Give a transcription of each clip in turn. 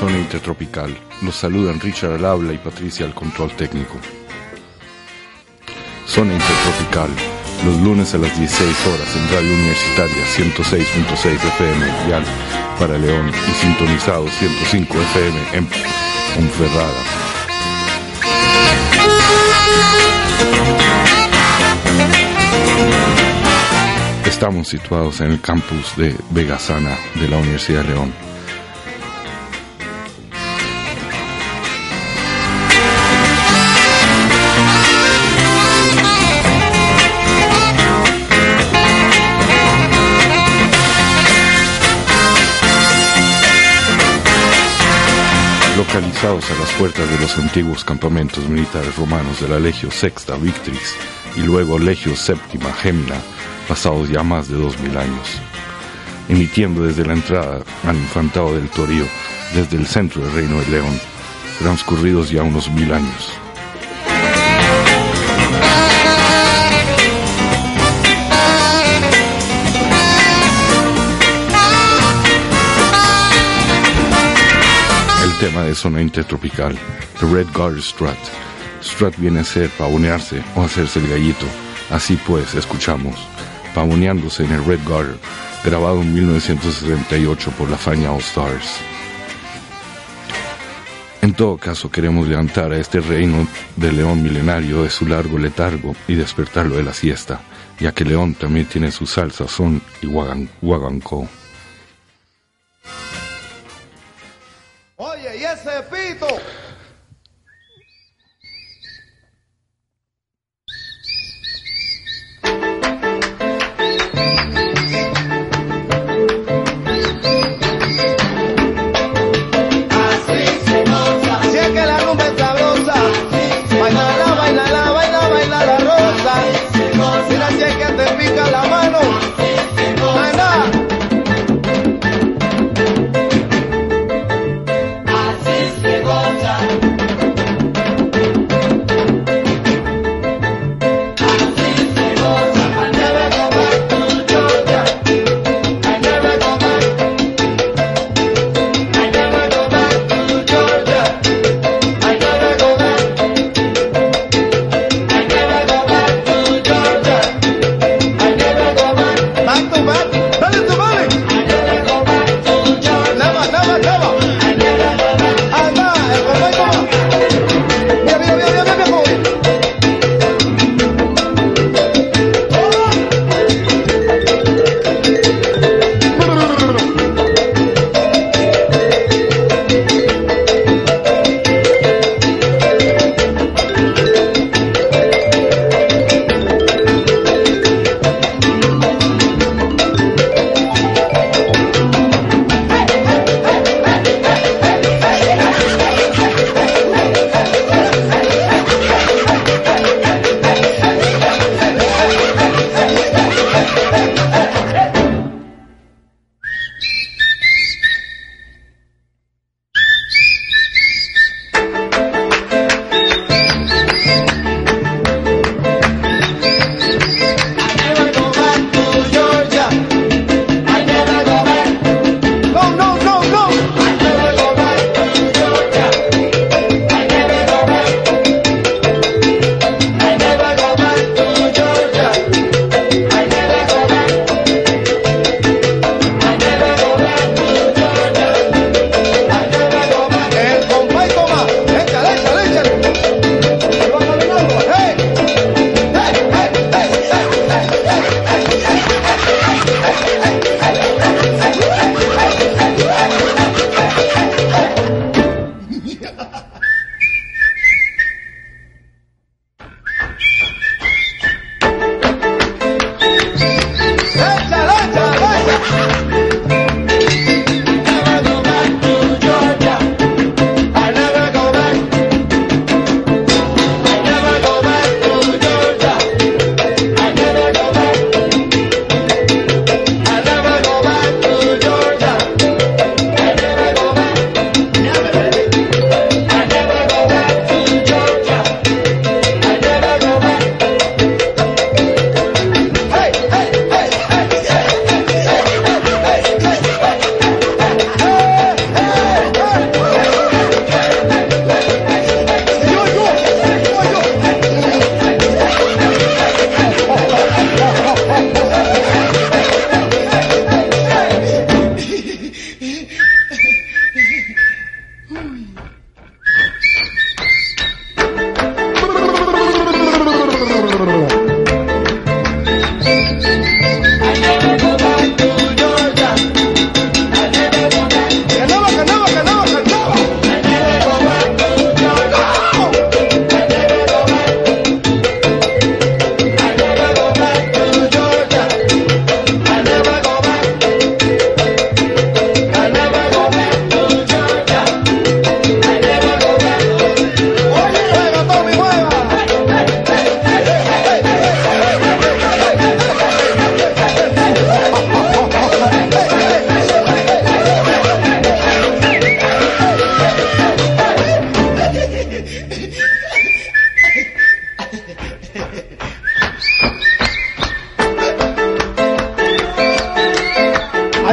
Zona intertropical. Los saludan Richard al habla y Patricia al control técnico. Zona intertropical. Los lunes a las 16 horas en Radio Universitaria 106.6 FM Dial para León y sintonizado 105 FM en Ponferrada. Estamos situados en el campus de Vegasana de la Universidad de León. Localizados a las puertas de los antiguos campamentos militares romanos de la Legio Sexta Victris y luego Legio Séptima Gemna, pasados ya más de dos mil años. Emitiendo desde la entrada al infantado del Torío, desde el centro del Reino de León, transcurridos ya unos mil años. Tema de zona intertropical, The Red Garter Strut. Strut viene a ser pavonearse o hacerse el gallito. Así pues, escuchamos, pavoneándose en el Red Garter, grabado en 1968 por la Faña All Stars. En todo caso, queremos levantar a este reino de León milenario de su largo letargo y despertarlo de la siesta, ya que León también tiene su salsa, son y guagan- guaguancó. Ese pito?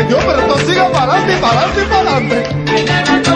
No, pero tú siga para adelante, para adelante, para adelante.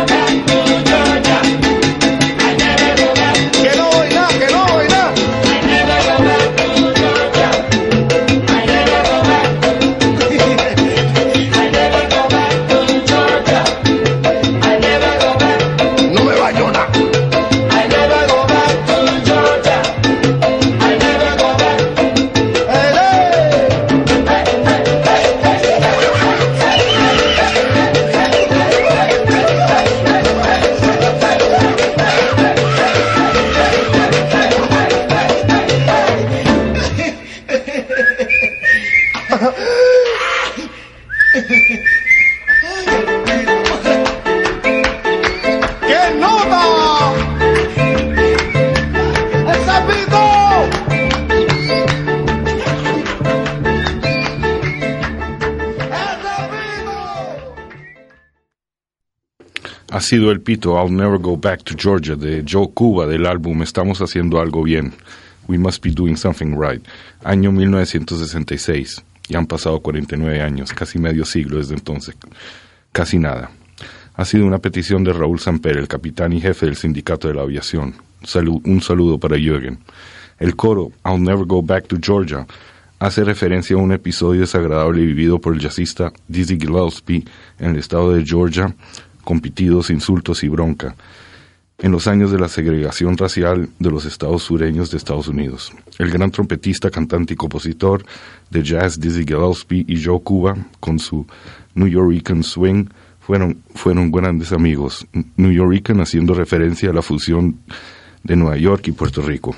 Sido el pito I'll Never Go Back to Georgia de Joe Cuba del álbum Estamos haciendo algo bien. We Must Be Doing Something Right. Año 1966. Y han pasado 49 años, casi medio siglo desde entonces. Casi nada. Ha sido una petición de Raúl Samper, el capitán y jefe del sindicato de la aviación. Salu- un saludo para Jürgen. El coro I'll Never Go Back to Georgia hace referencia a un episodio desagradable vivido por el jazzista Dizzy Gillespie en el estado de Georgia, con pitidos, insultos y bronca, en los años de la segregación racial de los estados sureños de Estados Unidos. El gran trompetista, cantante y compositor de jazz Dizzy Gillespie y Joe Cuba, con su New Yorican Swing, fueron, fueron grandes amigos. New Yorican haciendo referencia a la fusión de Nueva York y Puerto Rico.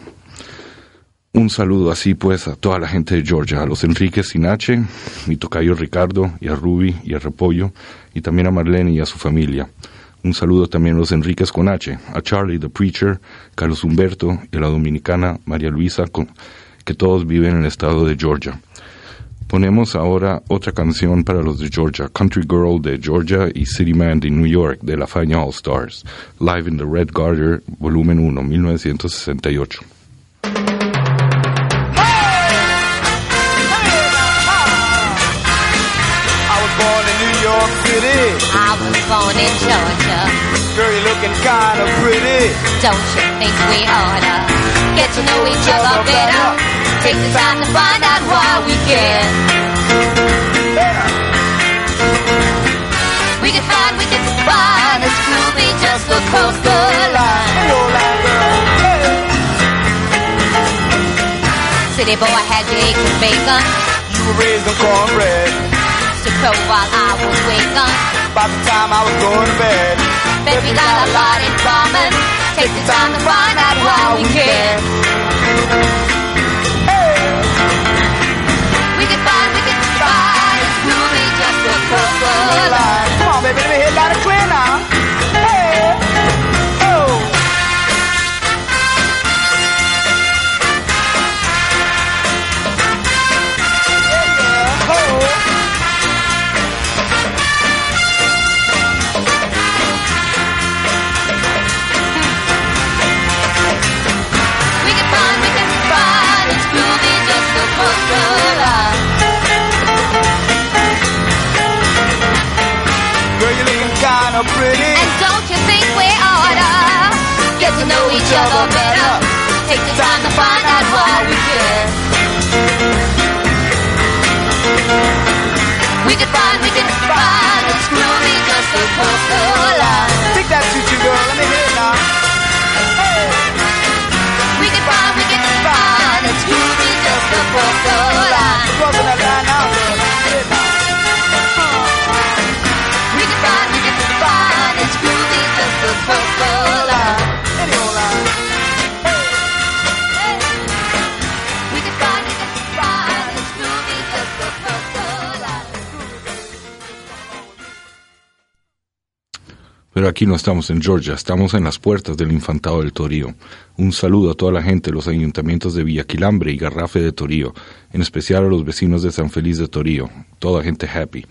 Un saludo así pues a toda la gente de Georgia, a los Enriques Sinache, mi tocayo Ricardo, y a Ruby y a Repollo, y también a Marlene y a su familia. Un saludo también a los Enriques con H, a Charlie the Preacher, Carlos Humberto y a la dominicana María Luisa, que todos viven en el estado de Georgia. Ponemos ahora otra canción para los de Georgia, Country Girl de Georgia y City Man de New York de la Fania All Stars, Live in the Red Garter, volumen 1, 1968. City. I was born in Georgia. Girl, you're looking kind of pretty. Don't you think we oughta get to know each other better? Take the time to find out why we can. We can find, we can find it's groovy just across the line. Hey, old line girl. Hey. City boy had your eggs and bacon. You were raised on cornbread. To crow while I was waking. By the time I was going to bed. We got a lot in common. Take the time to find out why we can. We can find, we can find it's groovy just across the line. Come on, baby, let me hear that No estamos en Georgia, estamos en las puertas del Infantado del Torío. Un saludo a toda la gente de los ayuntamientos de Villaquilambre y Garrafe de Torío, en especial a los vecinos de San Feliz de Torío, toda gente happy.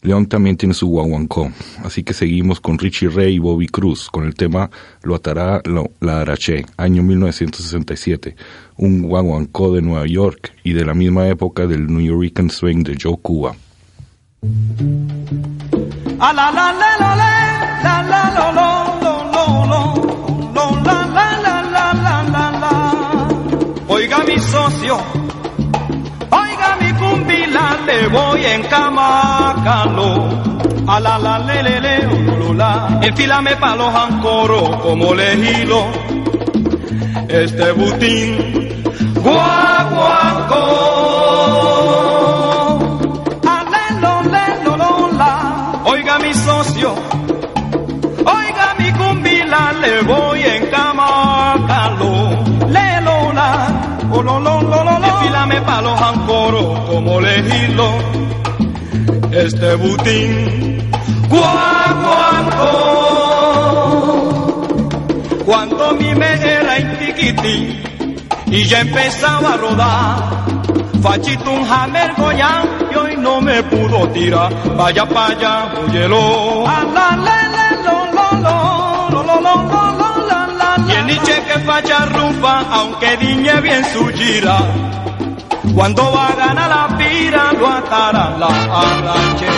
León también tiene su guaguancó, así que seguimos con Richie Ray y Bobby Cruz con el tema Lo atará lo, la Araché, año 1967, un guaguancó de Nueva York y de la misma época del New York Swing de Joe Cuba. A la, la, la, voy en camacano. A la la le le le ulula, enfílame pa' los ancoros como le hilo. Este butín, guagua. este butín. Guaguancó, cuando mi me era en tiquití y ya empezaba a rodar, fachito un hammer goyán y hoy no me pudo tirar. Vaya pa' allá, óyelo. Y el niche que facha rumba, aunque diñe bien su gira cuando va a ganar la pira, lo atarán la arrache.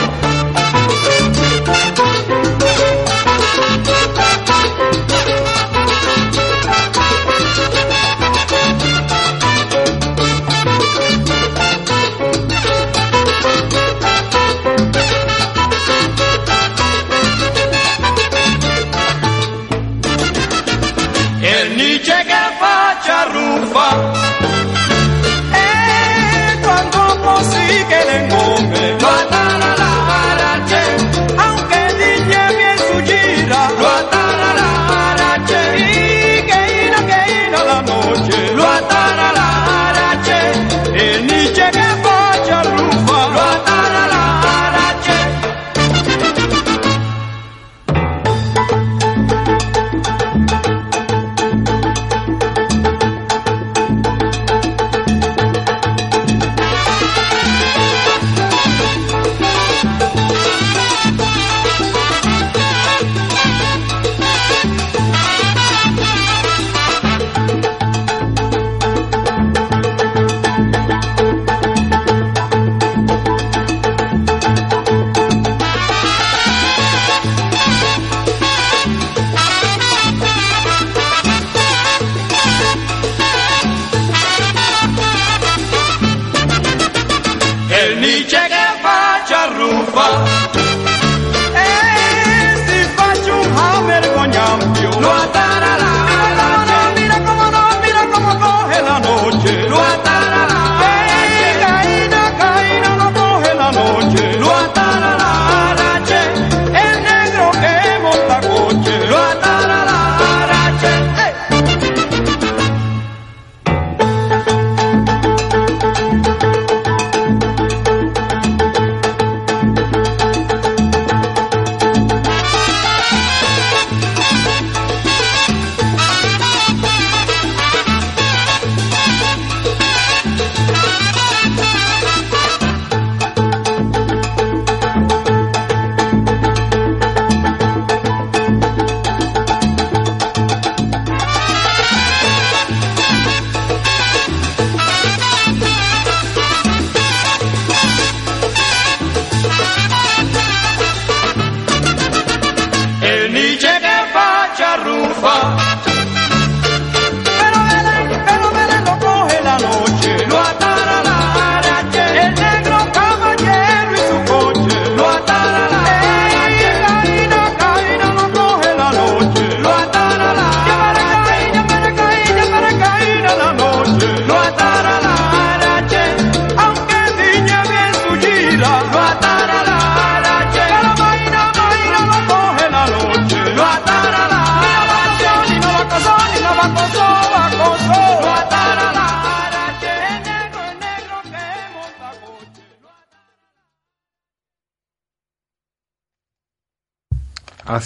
tenemos.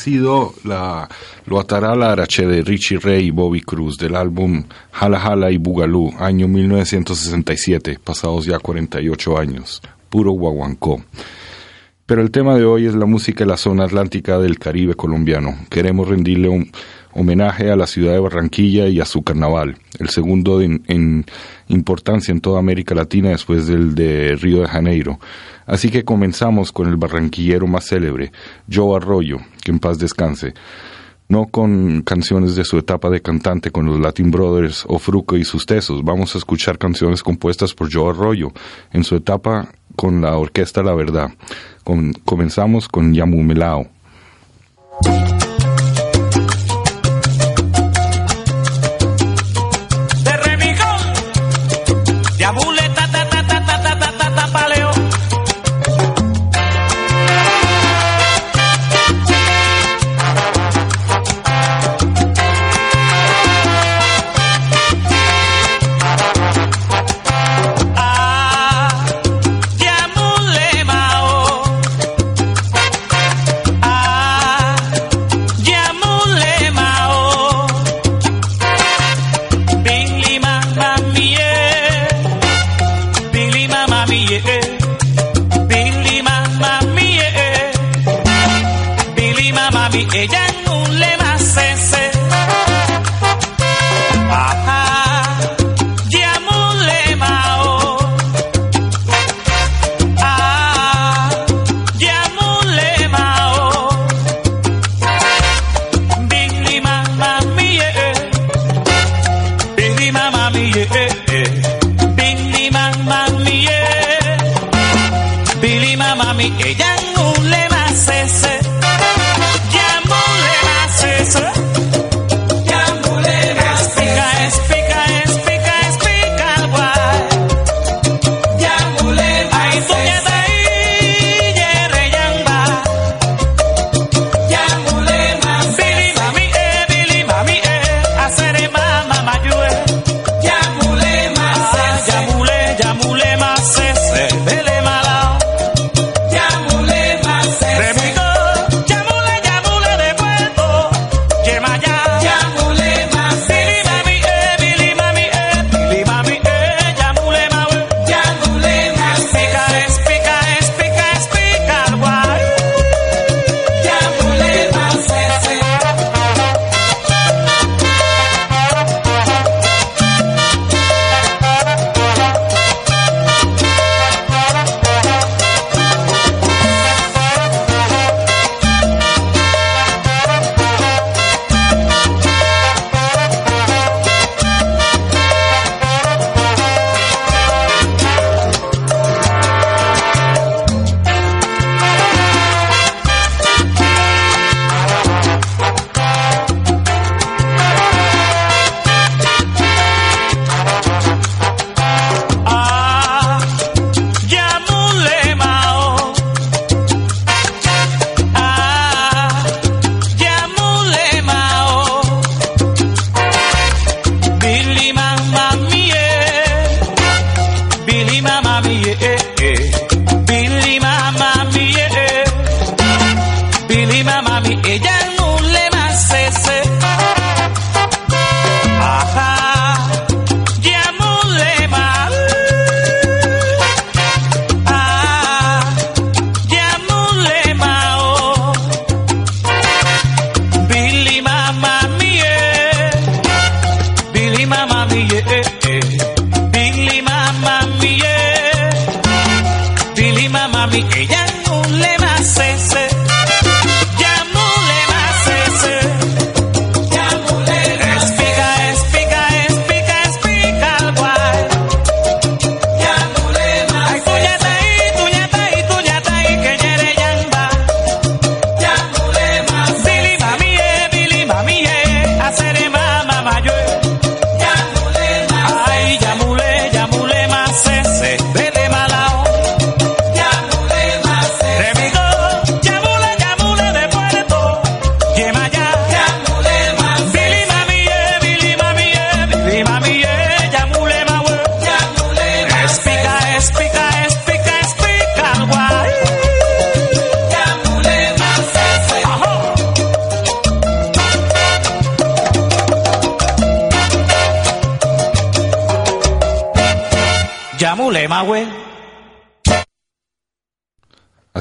sido la, lo atará la arache de Richie Ray y Bobby Cruz del álbum Jala Jala y Bugalú, año 1967, pasados ya 48 años, puro guaguancó. Pero el tema de hoy es la música de la zona atlántica del Caribe colombiano. Queremos rendirle un homenaje a la ciudad de Barranquilla y a su carnaval, el segundo en importancia en toda América Latina después del de Río de Janeiro Así que comenzamos con el barranquillero más célebre, Joe Arroyo, que en paz descanse no con canciones de su etapa de cantante con los Latin Brothers o Fruco y sus tesos. Vamos a escuchar canciones compuestas por Joe Arroyo en su etapa con la orquesta La Verdad. Comenzamos con Yamumelao.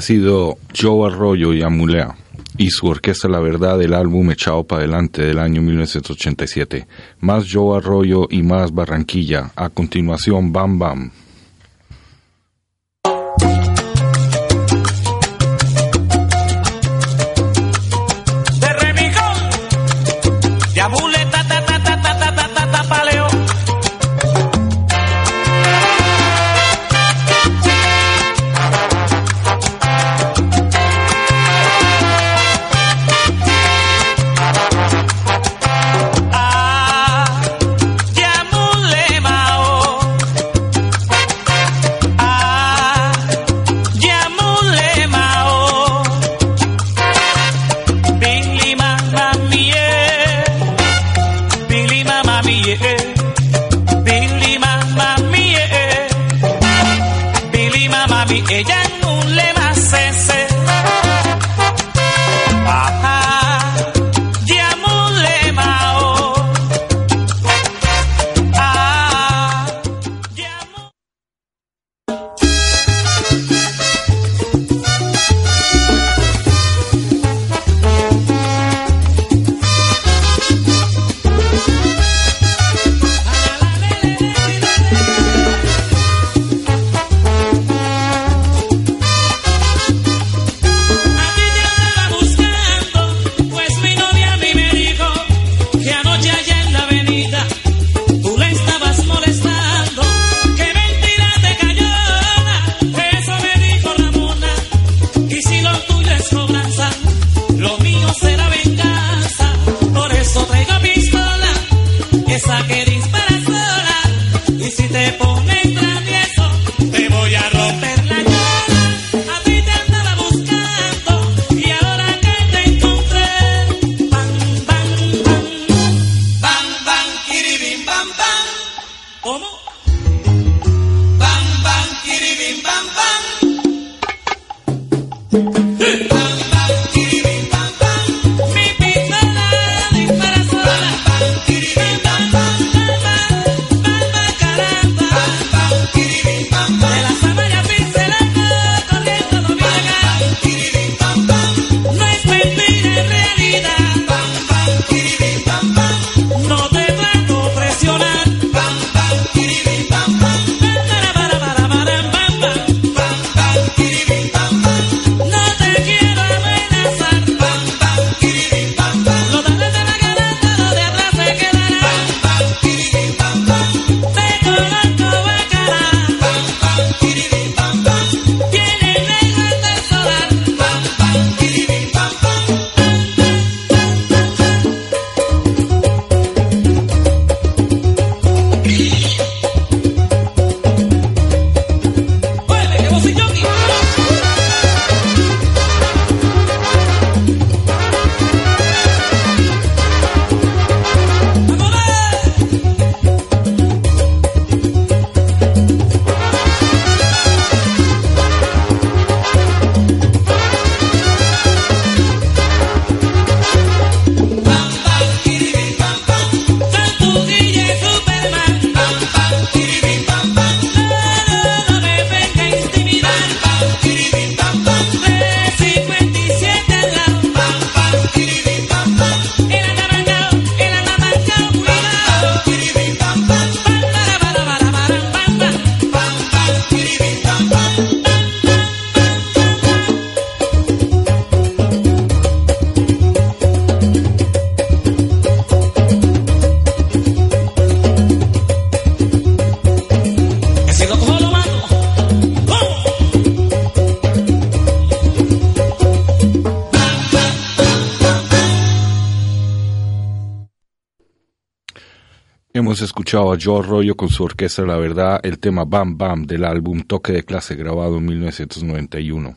sido Joe Arroyo y Amulea y su orquesta La Verdad del álbum Echado para Adelante del año 1987. Más Joe Arroyo y más Barranquilla. A continuación, Bam Bam. ella escuchado Joe Arroyo con su orquesta La Verdad el tema Bam Bam del álbum Toque de Clase grabado en 1991.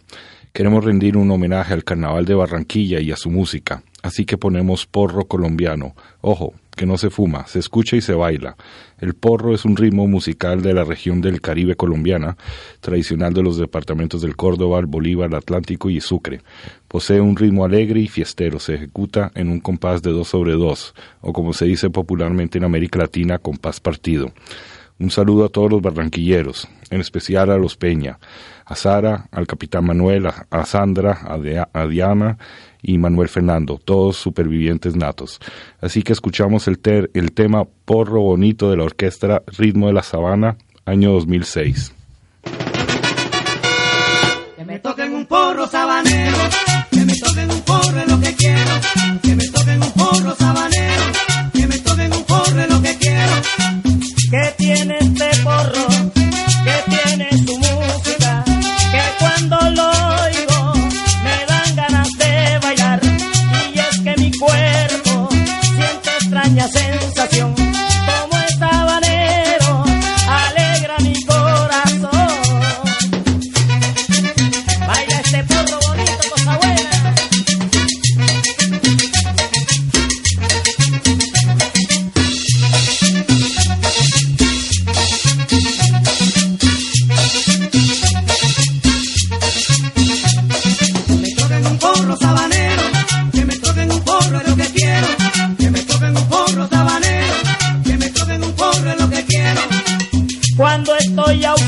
Queremos rendir un homenaje al Carnaval de Barranquilla y a su música, así que ponemos porro colombiano. Ojo, que no se fuma, se escucha y se baila. El porro es un ritmo musical de la región del Caribe colombiana, tradicional de los departamentos del Córdoba, el Bolívar, Atlántico y Sucre. Posee un ritmo alegre y fiestero, se ejecuta en un compás de dos sobre dos, o como se dice popularmente en América Latina, compás partido. Un saludo a todos los barranquilleros, en especial a los Peña, a Sara, al capitán Manuel, a, Sandra, a Diana y Manuel Fernando, todos supervivientes natos. Así que escuchamos el, ter- el tema Porro Bonito de la orquesta Ritmo de la Sabana, año 2006. Que me toquen un porro sabanero, que me toquen un porro es lo que quiero, que me toquen un porro sabanero, tiene Cuando estoy ausente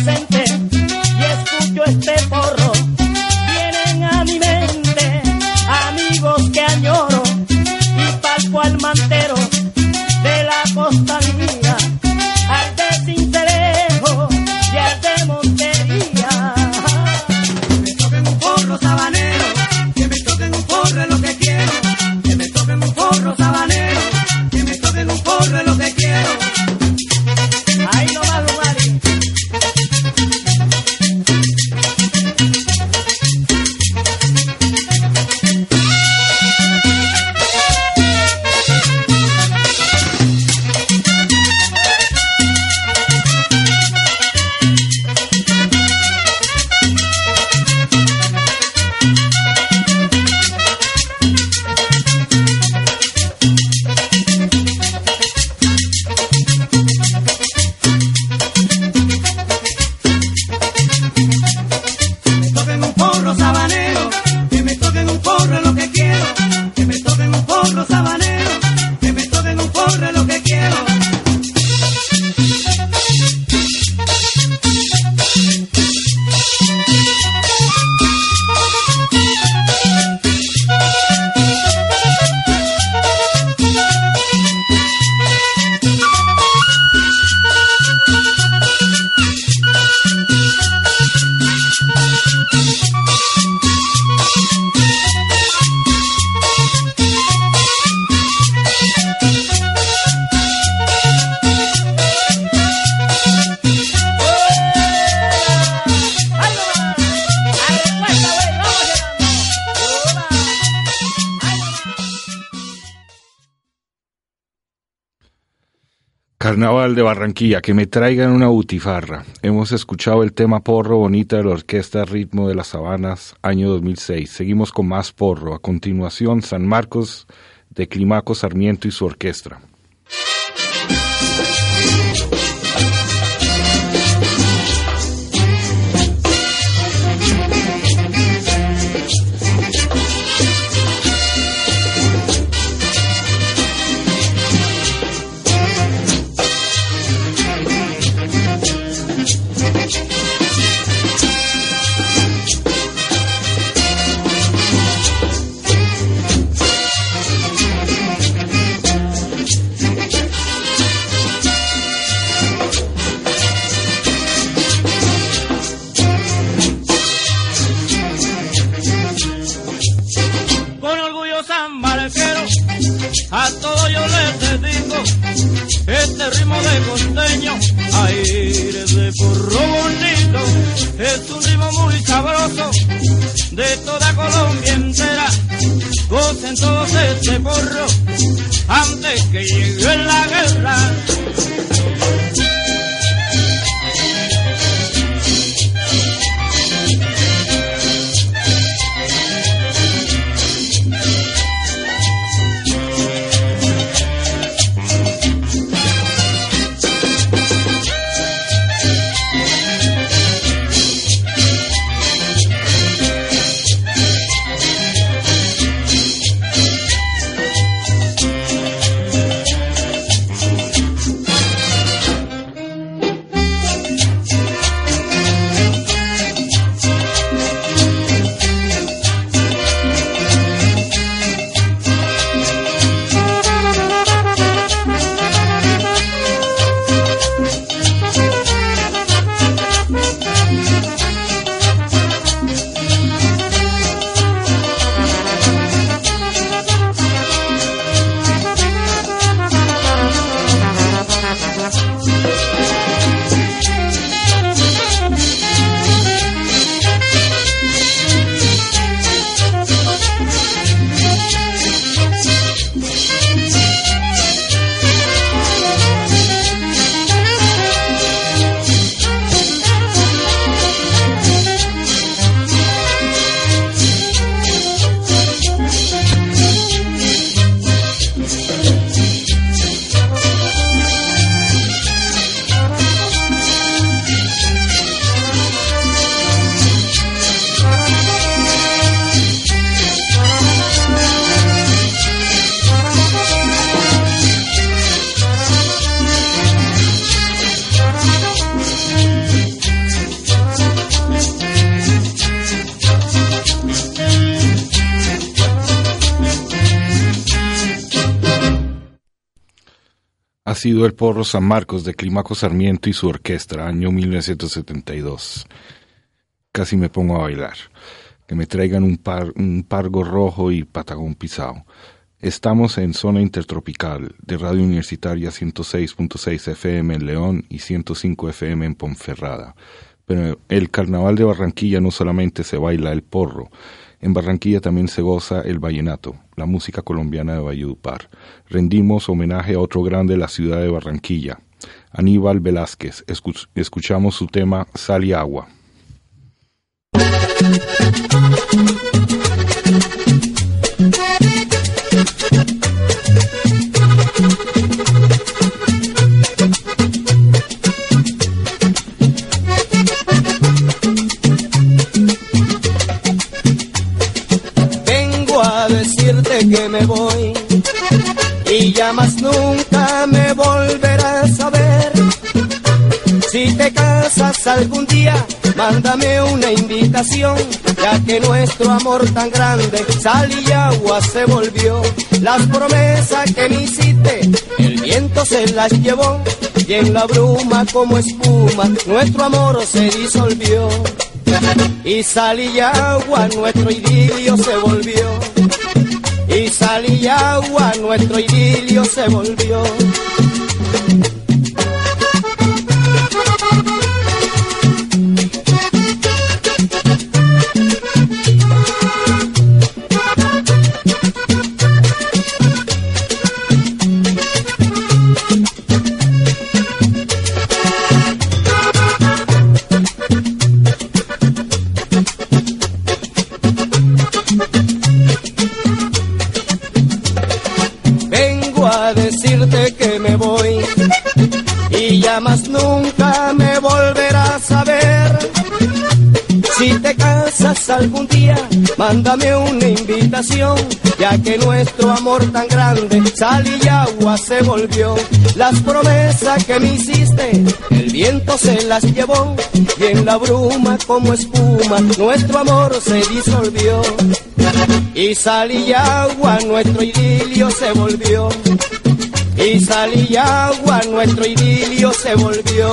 Carnaval de Barranquilla, que me traigan una butifarra. Hemos escuchado el tema Porro Bonita de la Orquesta Ritmo de las Sabanas, año 2006. Seguimos con más porro. A continuación, San Marcos de Climaco Sarmiento y su orquesta. De costeño, aire de porro bonito, es un ritmo muy sabroso de toda Colombia entera, gocen todos este porro, antes que llegue la guerra. Sido el porro San Marcos de Climaco Sarmiento y su orquesta, año 1972. Casi me pongo a bailar. Que me traigan un pargo rojo y patagón pisado. Estamos en zona intertropical de Radio Universitaria 106.6 FM en León y 105 FM en Ponferrada. Pero el carnaval de Barranquilla no solamente se baila el porro, en Barranquilla también se goza el vallenato, la música colombiana de Valledupar. Rendimos homenaje a otro grande de la ciudad de Barranquilla, Aníbal Velázquez. escuchamos su tema Sal y Agua. Que me voy y ya más nunca me volverás a ver. Si te casas algún día, mándame una invitación, ya que nuestro amor tan grande, sal y agua se volvió. Las promesas que me hiciste, el viento se las llevó, y en la bruma como espuma, nuestro amor se disolvió. Y sal y agua, nuestro idilio se volvió sal y agua nuestro idilio se volvió. Casas algún día, mándame una invitación, ya que nuestro amor tan grande, sal y agua se volvió. Las promesas que me hiciste, el viento se las llevó, y en la bruma como espuma, nuestro amor se disolvió. Y sal y agua, nuestro idilio se volvió y salía agua, nuestro idilio se volvió.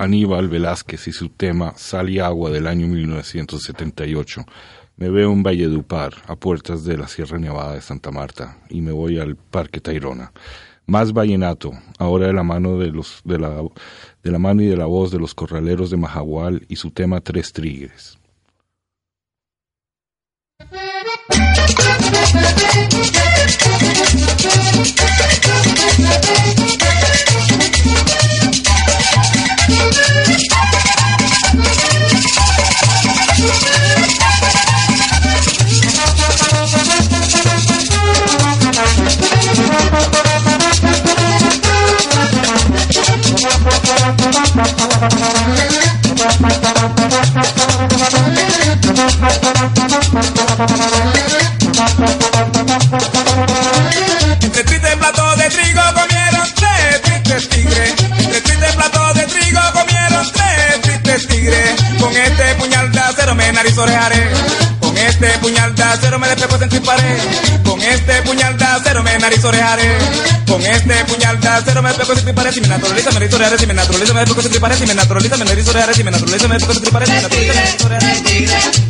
Aníbal Velázquez y su tema Sal y Agua del año 1978. Me veo en Valledupar, a puertas de la Sierra Nevada de Santa Marta, y me voy al Parque Tayrona. Más vallenato, ahora de la mano de los de la, de la mano y de la voz de los corraleros de Majagual y su tema Tres Trigues. Entre triste plato de trigo comieron tres tristes tigres. Entre triste plato de trigo comieron tres tristes tigres. Con este puñal de acero me nariz orejaré. Con este puñal de acero me despejo sentir pared. Con este puñal de acero me nariz orejaré. Con este puñal de acero me despejo sentir pared. Si me naturaliza me nariz orejaré. Si me naturaliza me despejo sentir pared. Si me naturaliza me nariz orejaré. Si me naturaliza me despejo sentir pared. Si me naturaliza me nariz orejaré.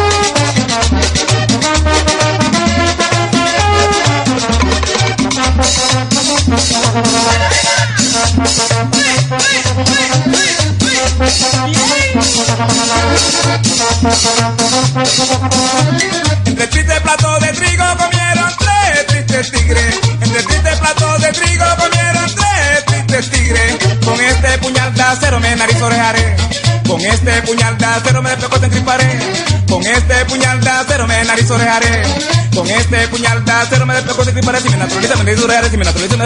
nariz orejaré. Con este puñal de me despeco si me naturaliza me nariz si me naturaliza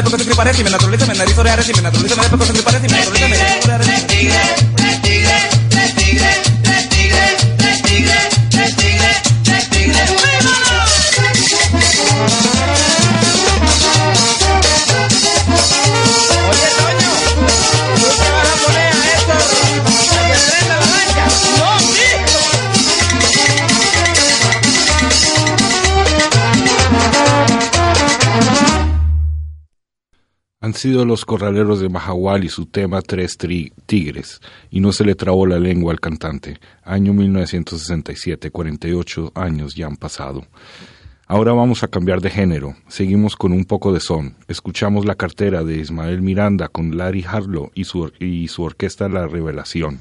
me nariz orejaré, si me naturaliza me me naturaliza me. los corraleros de Mahahual y su tema Tres Tigres, y no se le trabó la lengua al cantante. Año 1967, 48 años ya han pasado. Ahora vamos a cambiar de género, seguimos con un poco de son. Escuchamos la cartera de Ismael Miranda con Larry Harlow y su, y su orquesta La Revelación.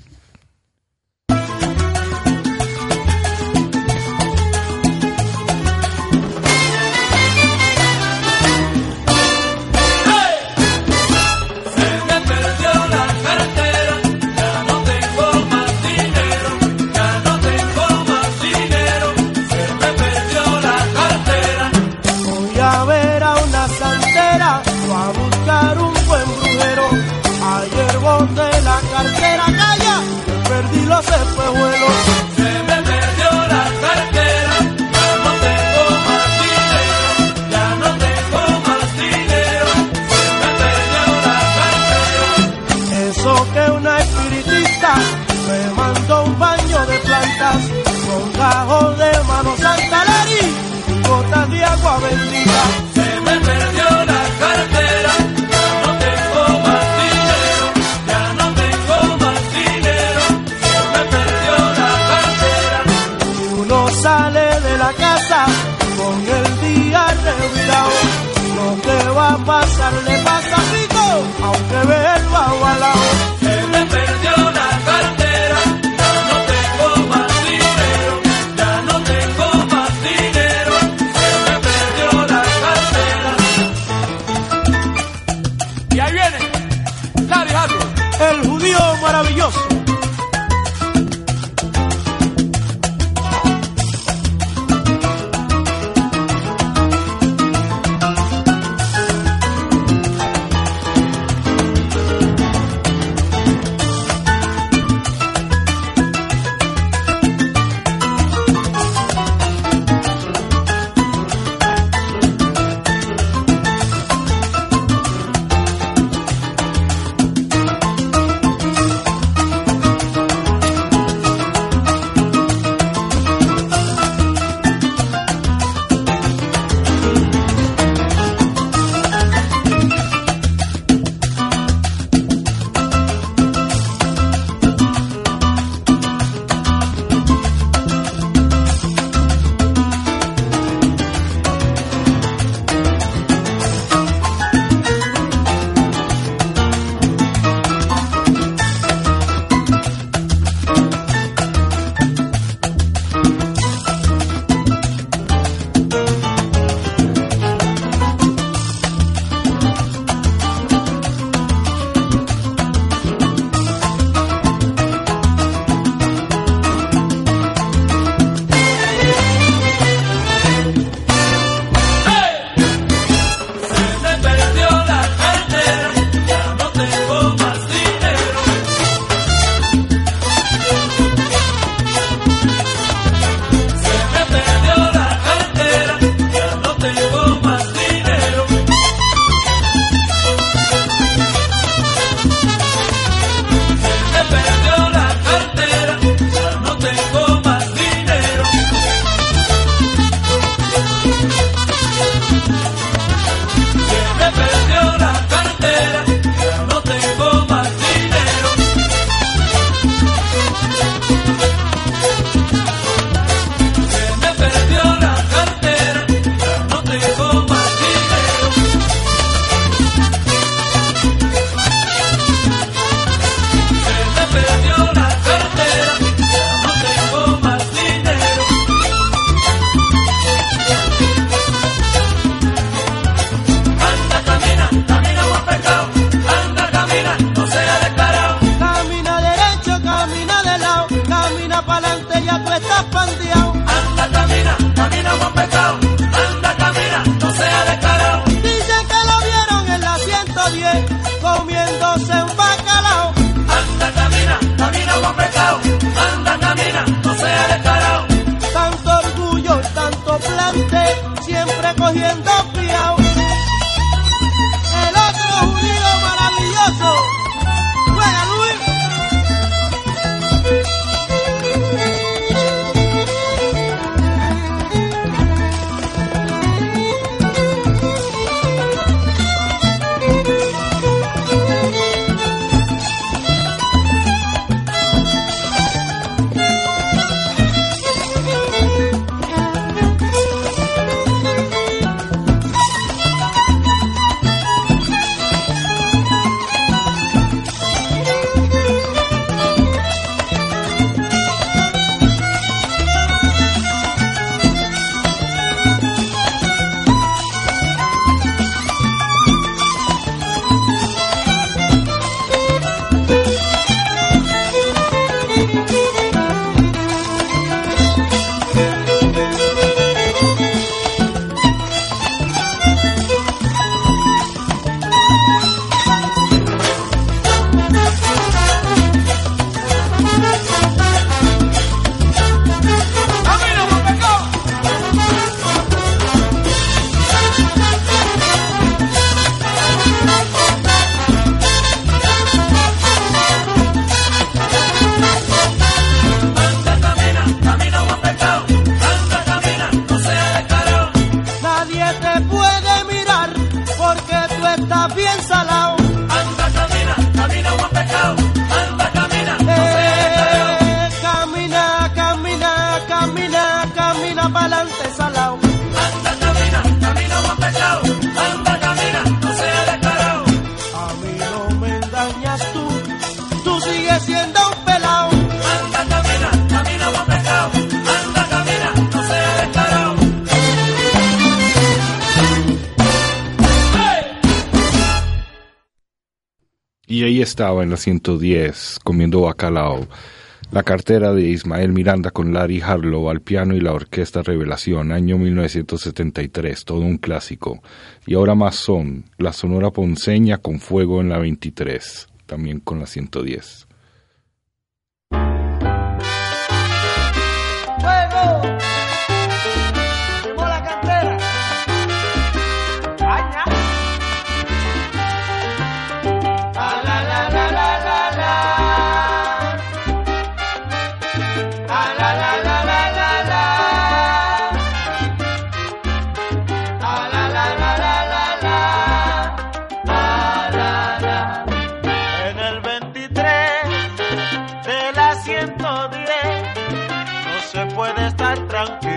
en la 110, comiendo bacalao. La cartera de Ismael Miranda con Larry Harlow al piano y la orquesta Revelación, año 1973, todo un clásico. Y ahora más son la Sonora Ponceña con Fuego en la 23, también con la 110. no se puede estar tranquilo.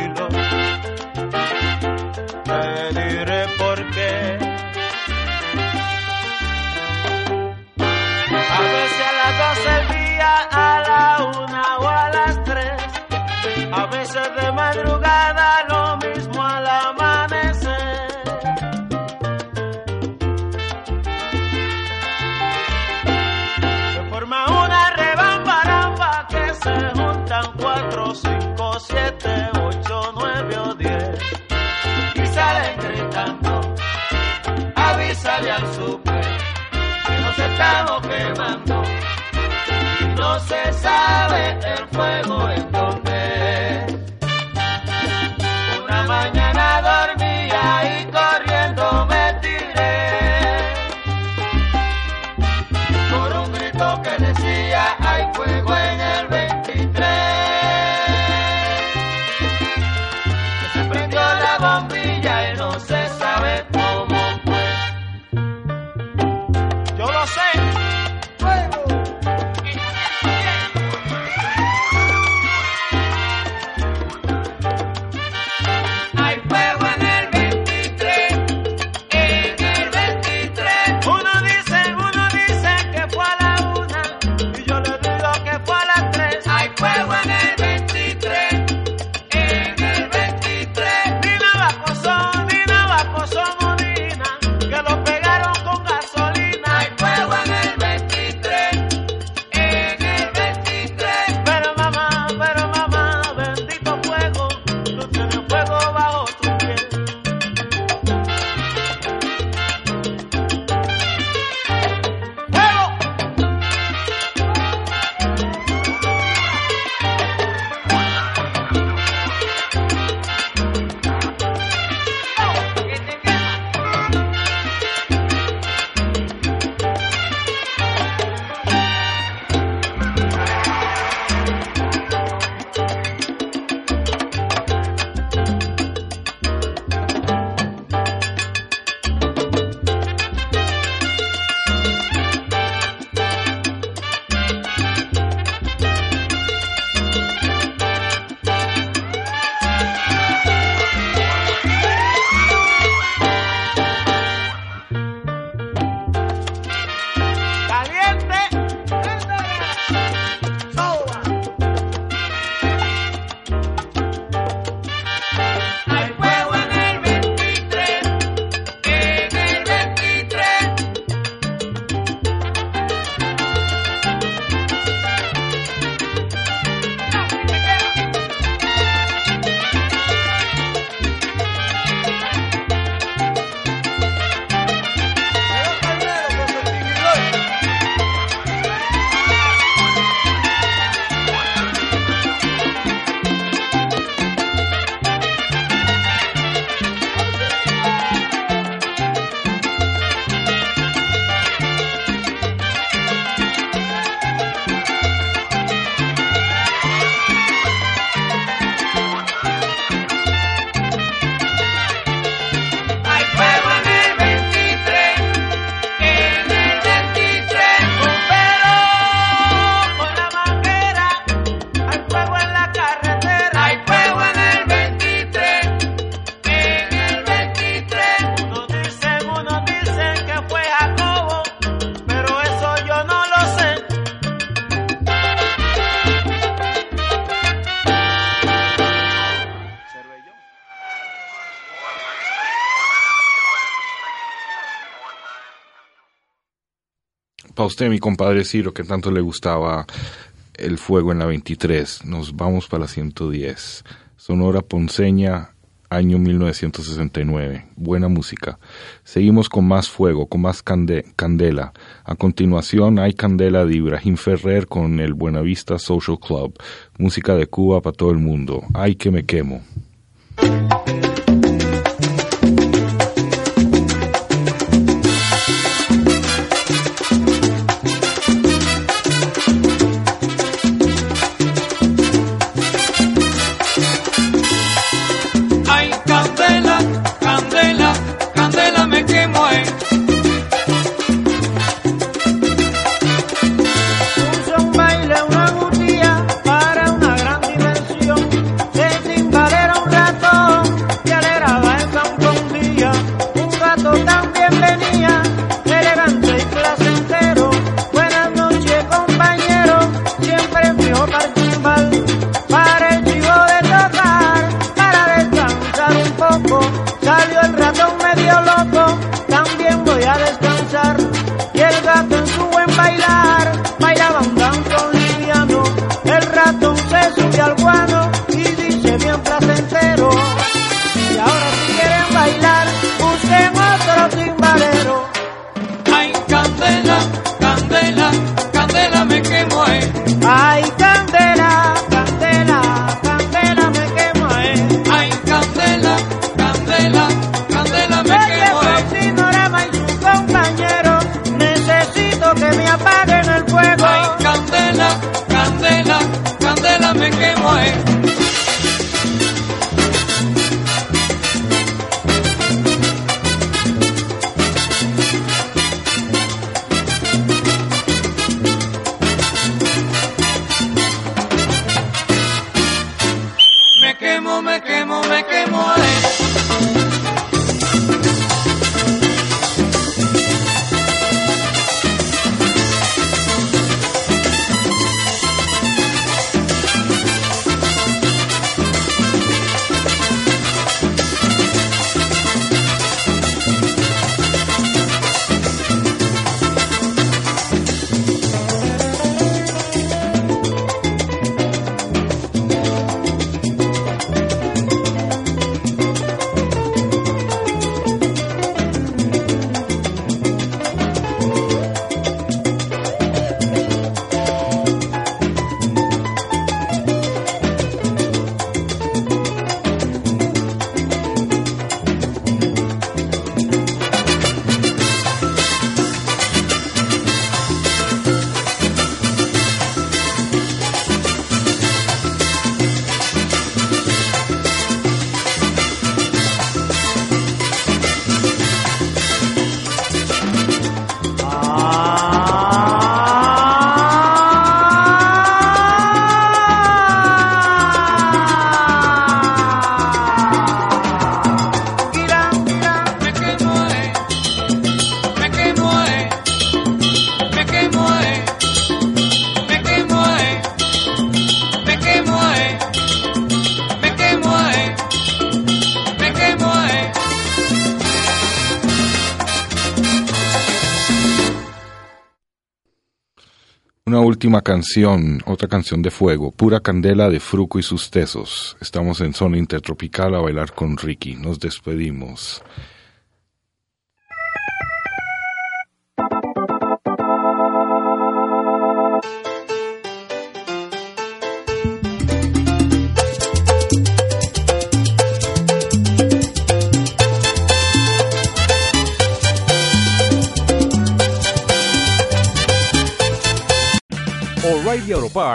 Usted, mi compadre Ciro, que tanto le gustaba el fuego en la 23, nos vamos para la 110. Sonora Ponceña, año 1969. Buena música. Seguimos con más fuego, con más cande- candela. A continuación hay Candela de Ibrahim Ferrer con el Buenavista Social Club. Música de Cuba para todo el mundo. Ay que me quemo. Última canción, otra canción de fuego, Pura Candela de Fruco y sus Tesos. Estamos en zona intertropical a bailar con Ricky. Nos despedimos.